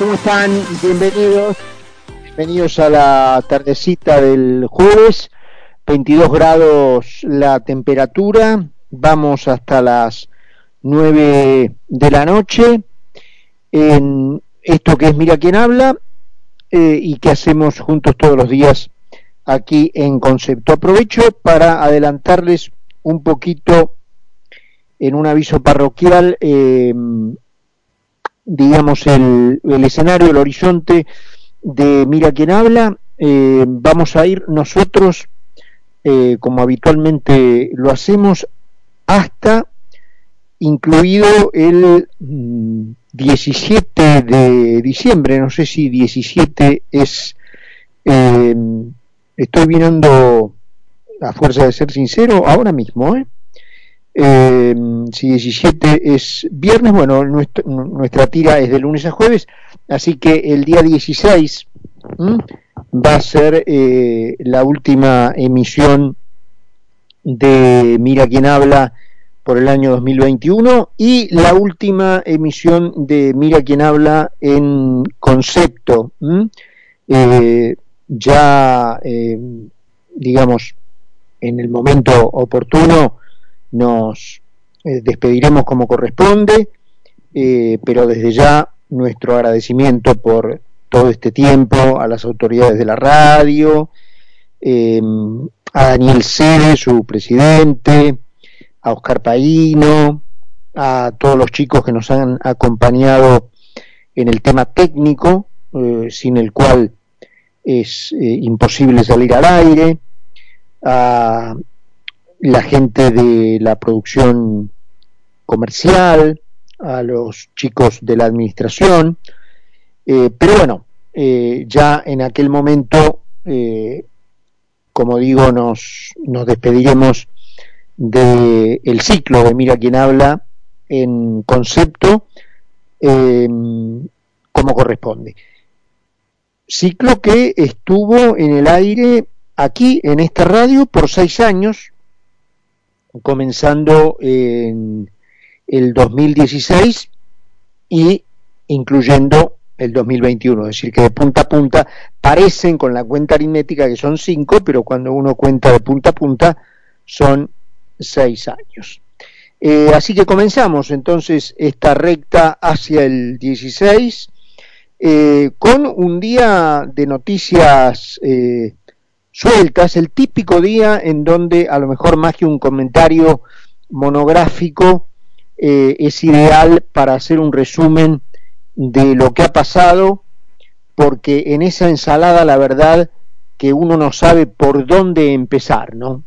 ¿Cómo están? Bienvenidos. Bienvenidos a la tardecita del jueves. 22 grados la temperatura. Vamos hasta las 9 de la noche. En esto que es Mira quién habla eh, y que hacemos juntos todos los días aquí en Concepto. Aprovecho para adelantarles un poquito en un aviso parroquial. Eh, digamos, el, escenario, el horizonte de Mira quién habla, eh, vamos a ir nosotros, eh, como habitualmente lo hacemos, hasta incluido el 17 mm, de diciembre, no sé si 17 es, eh, estoy mirando a fuerza de ser sincero, ahora mismo, ¿eh? Eh, si 17 es viernes, bueno, nuestra, tira es de lunes a jueves, así que el día 16 va a ser eh, la última emisión de Mira quién habla por el año 2021 y la última emisión de Mira quién habla en concepto. Eh, ya, digamos, en el momento oportuno, nos eh, despediremos como corresponde, eh, pero desde ya nuestro agradecimiento por todo este tiempo a las autoridades de la radio, eh, a Daniel Cede, su presidente, a Oscar Paino, a todos los chicos que nos han acompañado en el tema técnico, sin el cual es imposible salir al aire, a la gente de la producción comercial, a los chicos de la administración, eh, pero bueno, eh, ya en aquel momento, eh, como digo, nos, nos despediremos del el ciclo de Mira quién habla en concepto como corresponde. Ciclo que estuvo en el aire aquí en esta radio por seis años, comenzando en el 2016 y incluyendo el 2021, es decir, que de punta a punta parecen con la cuenta aritmética que son cinco, pero cuando uno cuenta de punta a punta son seis años. Eh, así que comenzamos entonces esta recta hacia el 16 eh, con un día de noticias eh, sueltas, el típico día en donde a lo mejor más que un comentario monográfico eh, es ideal para hacer un resumen de lo que ha pasado, porque en esa ensalada la verdad que uno no sabe por dónde empezar, ¿no?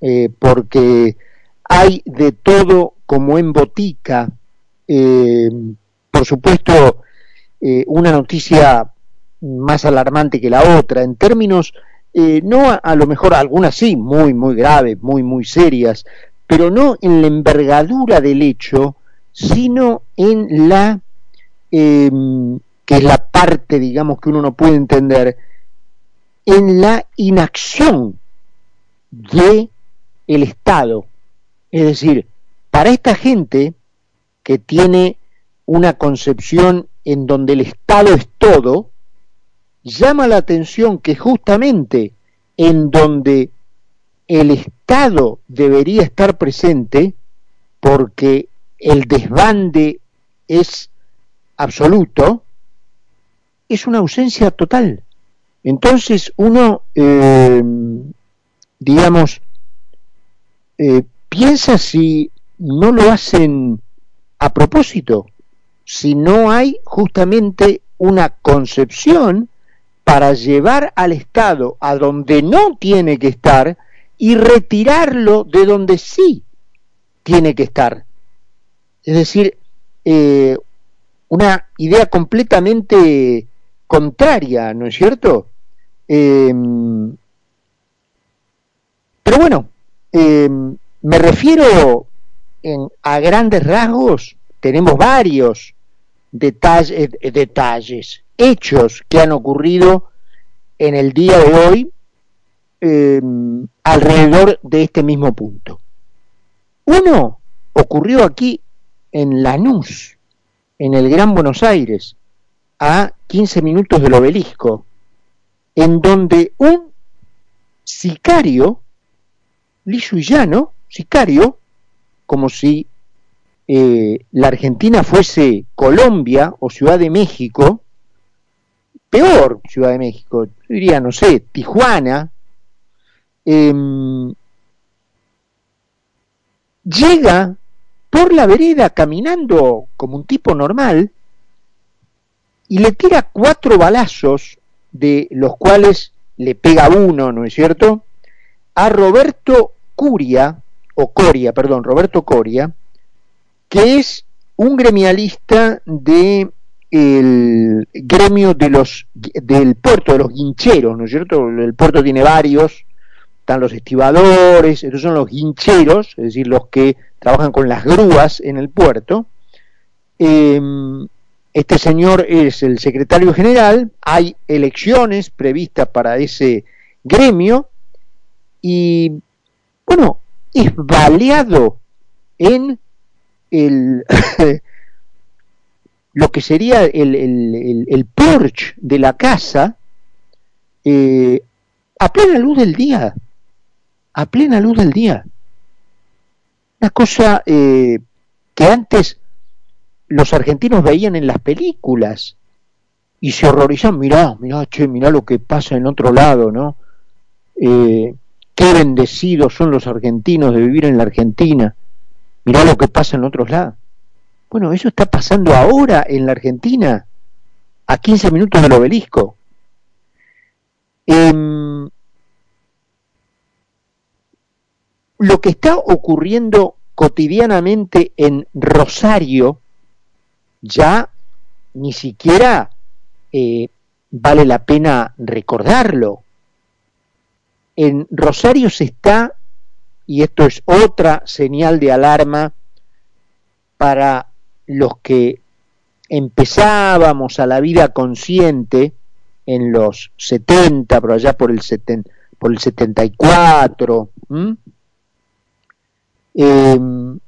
Eh, porque hay de todo como en botica, eh, por supuesto, una noticia más alarmante que la otra, en términos eh, no a, lo mejor algunas sí, muy, muy graves, muy, muy serias, pero no en la envergadura del hecho, sino en la, em, que es la parte, digamos, que uno no puede entender, en la inacción de el Estado. Es decir, para esta gente que tiene una concepción en donde el Estado es todo, llama la atención que justamente en donde el Estado debería estar presente, porque el desbande es absoluto, es una ausencia total. Entonces uno, eh, digamos, eh, piensa si no lo hacen a propósito, si no hay justamente una concepción para llevar al Estado a donde no tiene que estar y retirarlo de donde sí tiene que estar. Es decir, eh, una idea completamente contraria, ¿no es cierto? Em, pero bueno, em, me refiero a grandes rasgos, tenemos varios detalles, detalles hechos que han ocurrido en el día de hoy em, alrededor de este mismo punto. Uno ocurrió aquí en Lanús, en el Gran Buenos Aires, a 15 minutos del obelisco, en donde un sicario, llano, sicario, como si eh, la Argentina fuese Colombia o Ciudad de México, peor Ciudad de México, diría, no sé, Tijuana, em, llega por la vereda caminando como un tipo normal y le tira cuatro balazos, de los cuales le pega uno, ¿no es cierto?, a Roberto Curia, o Coria, perdón, Roberto Coria, que es un gremialista de el gremio de los del puerto de los guincheros, ¿no es cierto? El puerto tiene varios, están los estibadores, estos son los guincheros, es decir, los que trabajan con las grúas en el puerto. Em, este señor es el secretario general, hay elecciones previstas para ese gremio y, bueno, es baleado en el lo que sería el, el, porch de la casa eh, a plena luz del día, a plena luz del día. Una cosa eh, que antes los argentinos veían en las películas y se horrorizan, mirá, mirá, che, mirá lo que pasa en otro lado, ¿no? Eh, qué bendecidos son los argentinos de vivir en la Argentina, mirá lo que pasa en otros lados. Bueno, eso está pasando ahora en la Argentina, a 15 minutos del obelisco. Em, lo que está ocurriendo cotidianamente en Rosario ya ni siquiera eh, vale la pena recordarlo. En Rosario se está, y esto es otra señal de alarma para los que empezábamos a la vida consciente en los 70, por allá por el, por el 74, em,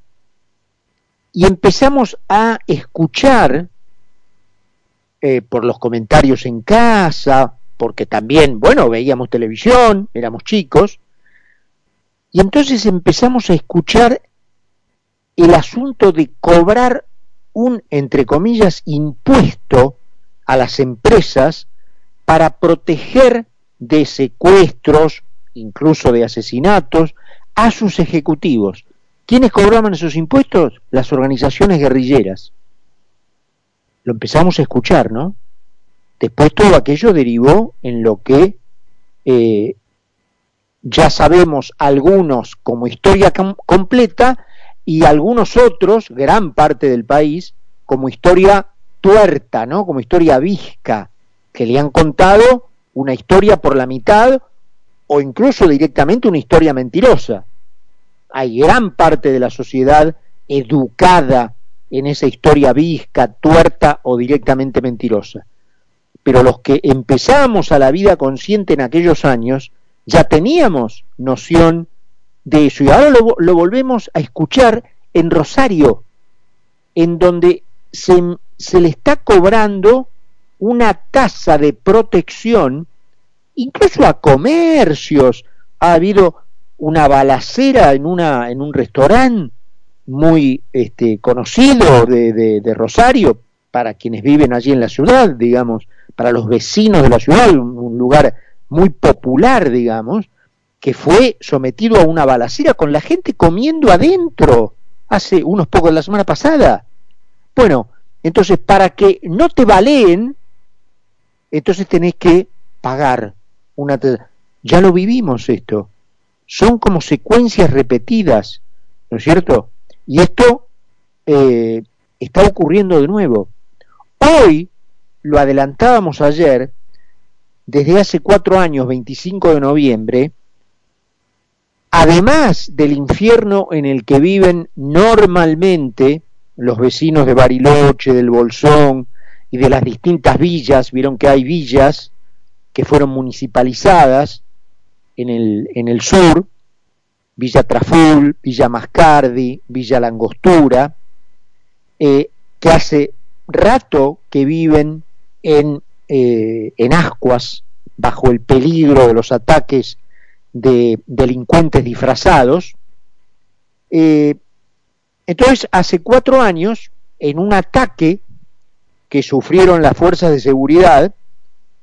y empezamos a escuchar eh, por los comentarios en casa, porque también, bueno, veíamos televisión, éramos chicos, y entonces empezamos a escuchar el asunto de cobrar un, entre comillas, impuesto a las empresas para proteger de secuestros, incluso de asesinatos, a sus ejecutivos. ¿Quiénes cobraban esos impuestos? Las organizaciones guerrilleras. Lo empezamos a escuchar, ¿no? Después todo aquello derivó en lo que eh, ya sabemos algunos como historia completa y algunos otros, gran parte del país, como historia tuerta, ¿no? Como historia visca, que le han contado una historia por la mitad o incluso directamente una historia mentirosa hay gran parte de la sociedad educada en esa historia visca, tuerta o directamente mentirosa. Pero los que empezamos a la vida consciente en aquellos años, ya teníamos noción de eso. Y ahora lo, lo volvemos a escuchar en Rosario, en donde se, se le está cobrando una tasa de protección, incluso a comercios. Ha habido una balacera en, una, en un restaurante muy este, conocido de, de, Rosario, para quienes viven allí en la ciudad, digamos, para los vecinos de la ciudad, un, lugar muy popular, digamos, que fue sometido a una balacera con la gente comiendo adentro hace unos pocos de la semana pasada. Bueno, entonces para que no te baleen, entonces tenés que pagar una... Ya lo vivimos esto son como secuencias repetidas, ¿no es cierto? Y esto eh, está ocurriendo de nuevo. Hoy, lo adelantábamos ayer, desde hace cuatro años, 25 de noviembre, además del infierno en el que viven normalmente los vecinos de Bariloche, del Bolsón y de las distintas villas, vieron que hay villas que fueron municipalizadas, en el, en el sur, Villa Traful, Villa Mascardi, Villa Langostura, eh, que hace rato que viven en, eh, en ascuas, bajo el peligro de los ataques de delincuentes disfrazados. Eh, entonces, hace cuatro años, en un ataque que sufrieron las fuerzas de seguridad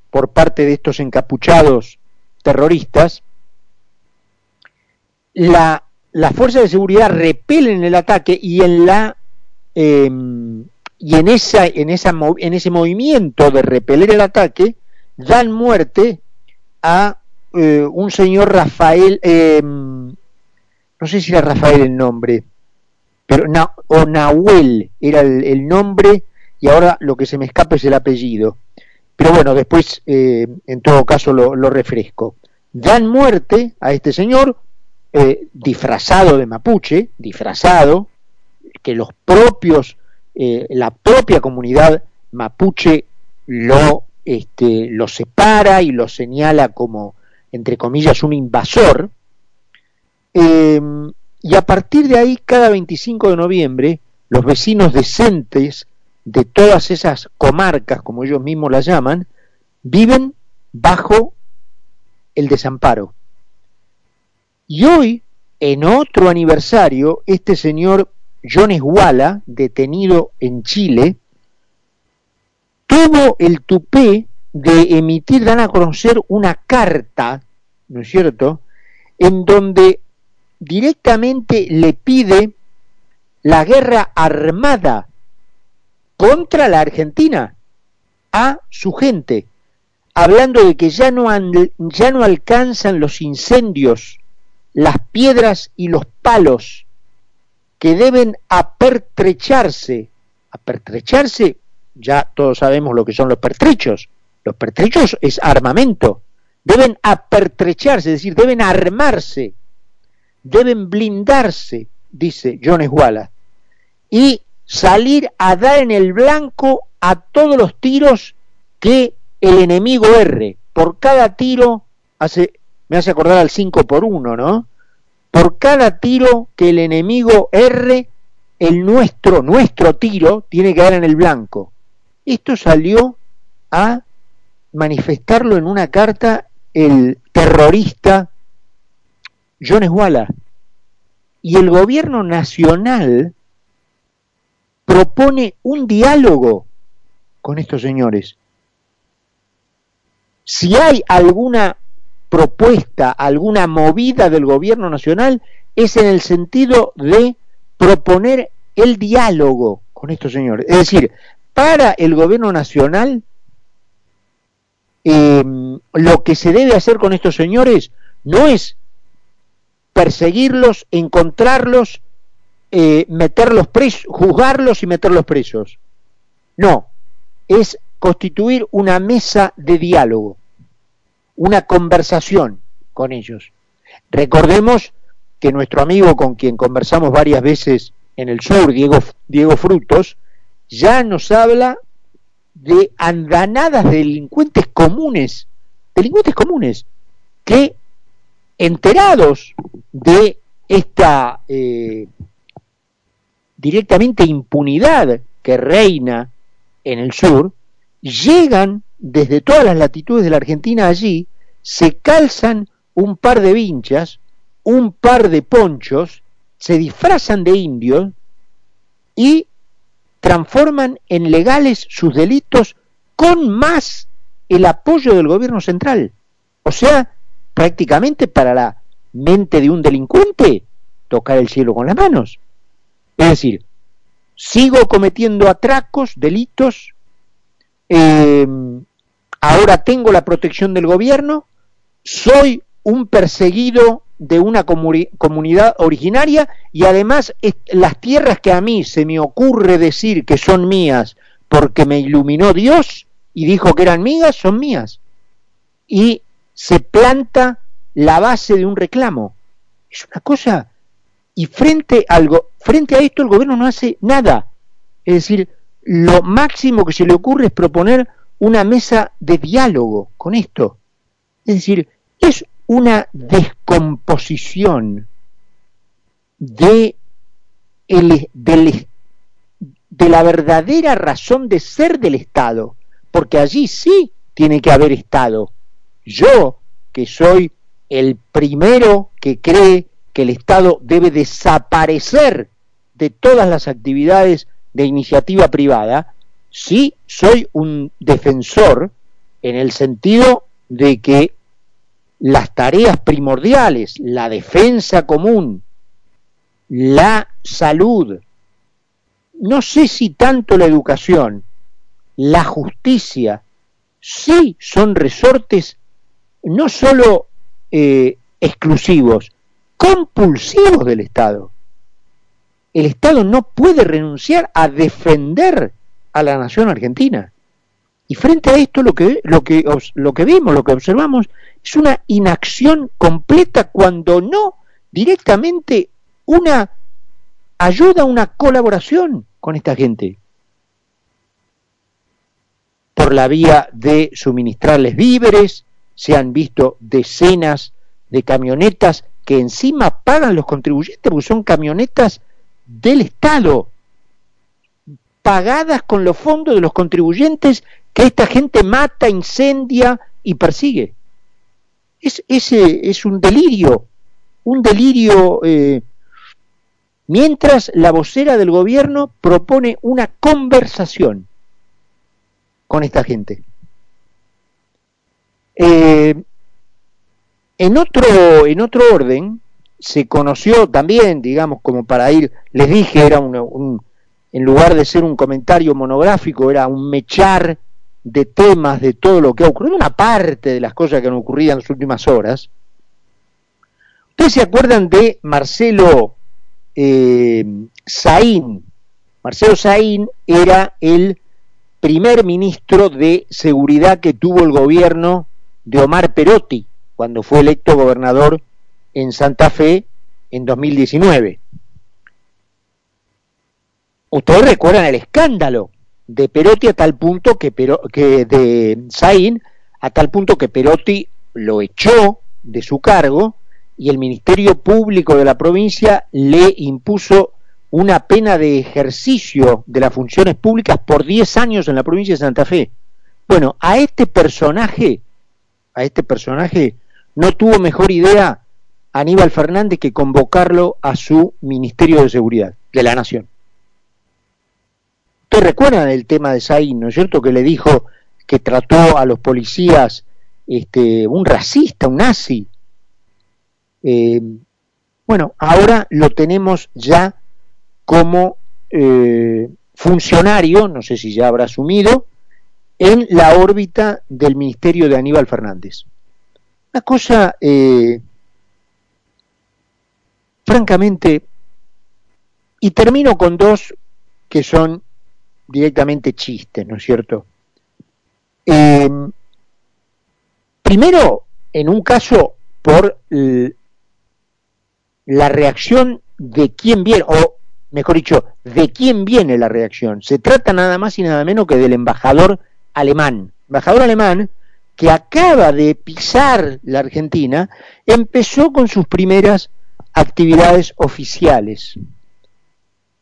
por parte de estos encapuchados terroristas, la, las fuerzas de seguridad repelen el ataque y en la em, y en esa en esa en ese movimiento de repeler el ataque dan muerte a eh, un señor Rafael em, no sé si era Rafael el nombre pero o Nahuel era el, nombre y ahora lo que se me escapa es el apellido. Pero bueno después eh, en todo caso lo, lo refresco. Dan muerte a este señor eh, disfrazado de mapuche, disfrazado, que los propios, eh, la propia comunidad mapuche lo, este, lo separa y lo señala como, entre comillas, un invasor. Em, y a partir de ahí, cada 25 de noviembre, los vecinos decentes de todas esas comarcas, como ellos mismos las llaman, viven bajo el desamparo. Y hoy, en otro aniversario, este señor John Esguala, detenido en Chile, tuvo el tupé de emitir, dan a conocer una carta, ¿no es cierto?, en donde directamente le pide la guerra armada contra la Argentina a su gente, hablando de que ya no, ya no alcanzan los incendios las piedras y los palos que deben apertrecharse. Apertrecharse, ya todos sabemos lo que son los pertrechos. Los pertrechos es armamento. Deben apertrecharse, es decir, deben armarse, deben blindarse, dice Jones Wallace, y salir a dar en el blanco a todos los tiros que el enemigo erre. Por cada tiro hace me hace acordar al 5 por 1, ¿no? Por cada tiro que el enemigo erre, el nuestro, nuestro tiro, tiene que dar en el blanco. Esto salió a manifestarlo en una carta el terrorista John Wallace. Y el gobierno nacional propone un diálogo con estos señores. Si hay alguna propuesta, alguna movida del gobierno nacional es en el sentido de proponer el diálogo con estos señores. Es decir, para el gobierno nacional, em, lo que se debe hacer con estos señores no es perseguirlos, encontrarlos, eh, meterlos presos, juzgarlos y meterlos presos. No, es constituir una mesa de diálogo una conversación con ellos. Recordemos que nuestro amigo con quien conversamos varias veces en el sur, Diego, Diego Frutos, ya nos habla de andanadas de delincuentes comunes, delincuentes comunes, que enterados de esta eh, directamente impunidad que reina en el sur, llegan desde todas las latitudes de la Argentina allí, se calzan un par de vinchas, un par de ponchos, se disfrazan de indios y transforman en legales sus delitos con más el apoyo del gobierno central. O sea, prácticamente para la mente de un delincuente, tocar el cielo con las manos. Es decir, sigo cometiendo atracos, delitos, eh, ahora tengo la protección del gobierno, soy un perseguido de una comunidad originaria y además las tierras que a mí se me ocurre decir que son mías porque me iluminó Dios y dijo que eran mías, son mías. Y se planta la base de un reclamo. Es una cosa. Y frente, algo, frente a esto el gobierno no hace nada. Es decir, lo máximo que se le ocurre es proponer una mesa de diálogo con esto. Es decir, es una descomposición de, la verdadera razón de ser del Estado. porque allí sí tiene que haber Estado. Yo, que soy el primero que cree que el Estado debe desaparecer de todas las actividades de iniciativa privada, sí soy un defensor en el sentido de que las tareas primordiales, la defensa común, la salud, no sé si tanto la educación, la justicia, sí son resortes no sólo eh, exclusivos, compulsivos del Estado. El Estado no puede renunciar a defender a la nación argentina. Y frente a esto lo que, lo que, lo que vimos, lo que observamos, es una inacción completa cuando no directamente una ayuda, una colaboración con esta gente. Por la vía de suministrarles víveres, se han visto decenas de camionetas que encima pagan los contribuyentes, porque son camionetas del Estado, pagadas con los fondos de los contribuyentes que esta gente mata, incendia y persigue. Es, ese es un delirio, un delirio, eh, mientras la vocera del gobierno propone una conversación con esta gente. Eh, en otro, en otro orden, se conoció también, digamos, como para ir, les dije, era un, en lugar de ser un comentario monográfico, era un mechar de temas, de todo lo que ha ocurrido, una parte de las cosas que han ocurrido en las últimas horas. ¿Ustedes se acuerdan de Marcelo eh, Saín? Marcelo Saín era el primer ministro de seguridad que tuvo el gobierno de Omar Perotti cuando fue electo gobernador en Santa Fe en 2019. Ustedes recuerdan el escándalo de Perotti a tal punto que, de Sain a tal punto que Perotti lo echó de su cargo y el Ministerio Público de la provincia le impuso una pena de ejercicio de las funciones públicas por 10 años en la provincia de Santa Fe. Bueno, a este personaje, a este personaje no tuvo mejor idea Aníbal Fernández que convocarlo a su Ministerio de Seguridad de la Nación. Recuerdan el tema de Saín, ¿no es cierto? Que le dijo que trató a los policías este, un racista, un nazi. Eh, bueno, ahora lo tenemos ya como eh, funcionario, no sé si ya habrá asumido, en la órbita del ministerio de Aníbal Fernández. Una cosa, eh, francamente, y termino con dos que son directamente chistes, ¿no es cierto? Eh, primero, en un caso, por la reacción de quién viene, o mejor dicho, de quién viene la reacción. Se trata nada más y nada menos que del embajador alemán. Embajador alemán que acaba de pisar la Argentina, empezó con sus primeras actividades oficiales.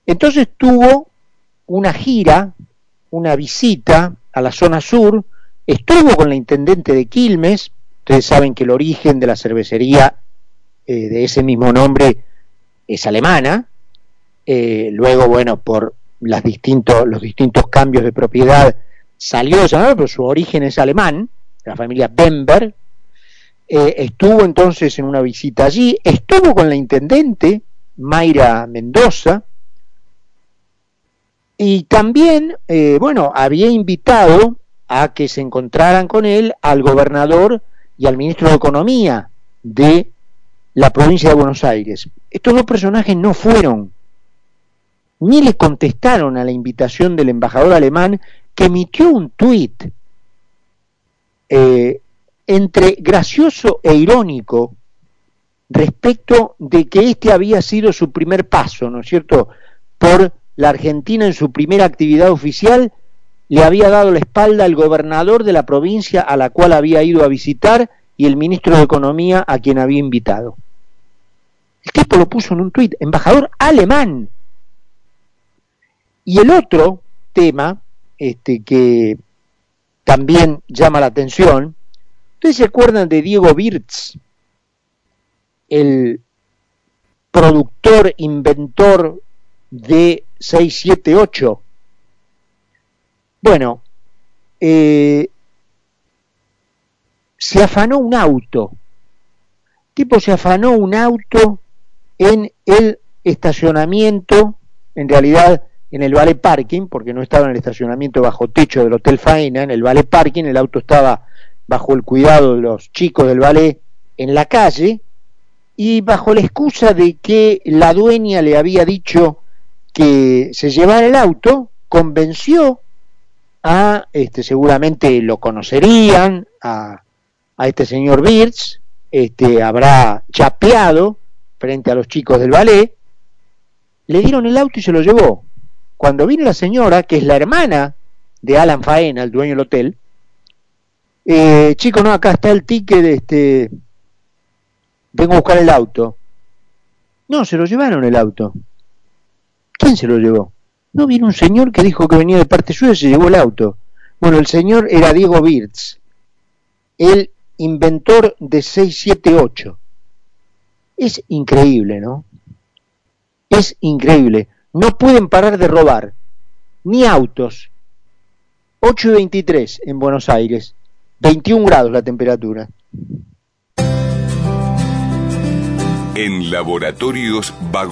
Entonces tuvo una gira, una visita a la zona sur, estuvo con la intendente de Quilmes, ustedes saben que el origen de la cervecería eh, de ese mismo nombre es alemana, eh, luego, bueno, por las los distintos cambios de propiedad salió de esa pero su origen es alemán, la familia Bember, eh, estuvo entonces en una visita allí, estuvo con la intendente Mayra Mendoza, y también, eh, bueno, había invitado a que se encontraran con él al gobernador y al ministro de Economía de la provincia de Buenos Aires. Estos dos personajes no fueron, ni le contestaron a la invitación del embajador alemán que emitió un tuit eh, entre gracioso e irónico respecto de que este había sido su primer paso, ¿no es cierto?, por la Argentina en su primera actividad oficial, le había dado la espalda al gobernador de la provincia a la cual había ido a visitar y el ministro de Economía a quien había invitado. El tipo lo puso en un tuit, embajador alemán. Y el otro tema, este, que también llama la atención. ¿Ustedes se acuerdan de Diego Wirtz, el productor, inventor de 678? Bueno, eh, se afanó un auto. tipo se afanó un auto en el estacionamiento, en realidad en el Vale Parking, porque no estaba en el estacionamiento bajo techo del Hotel Faena, en el Vale Parking, el auto estaba bajo el cuidado de los chicos del ballet en la calle, y bajo la excusa de que la dueña le había dicho que se llevara el auto, convenció a, este, seguramente lo conocerían, a, a este señor Birch, este, habrá chapeado frente a los chicos del ballet, le dieron el auto y se lo llevó. Cuando vino la señora, que es la hermana de Alan Faena, el dueño del hotel, eh, chico, no, acá está el ticket, este, vengo a buscar el auto. No, se lo llevaron el auto. ¿Quién se lo llevó? No, vino un señor que dijo que venía de parte suya y se llevó el auto. Bueno, el señor era Diego Birz, el inventor de 678. Es increíble, ¿no? Es increíble no pueden parar de robar, ni autos. 8 y 23 en Buenos Aires, 21 grados la temperatura. En laboratorios Vago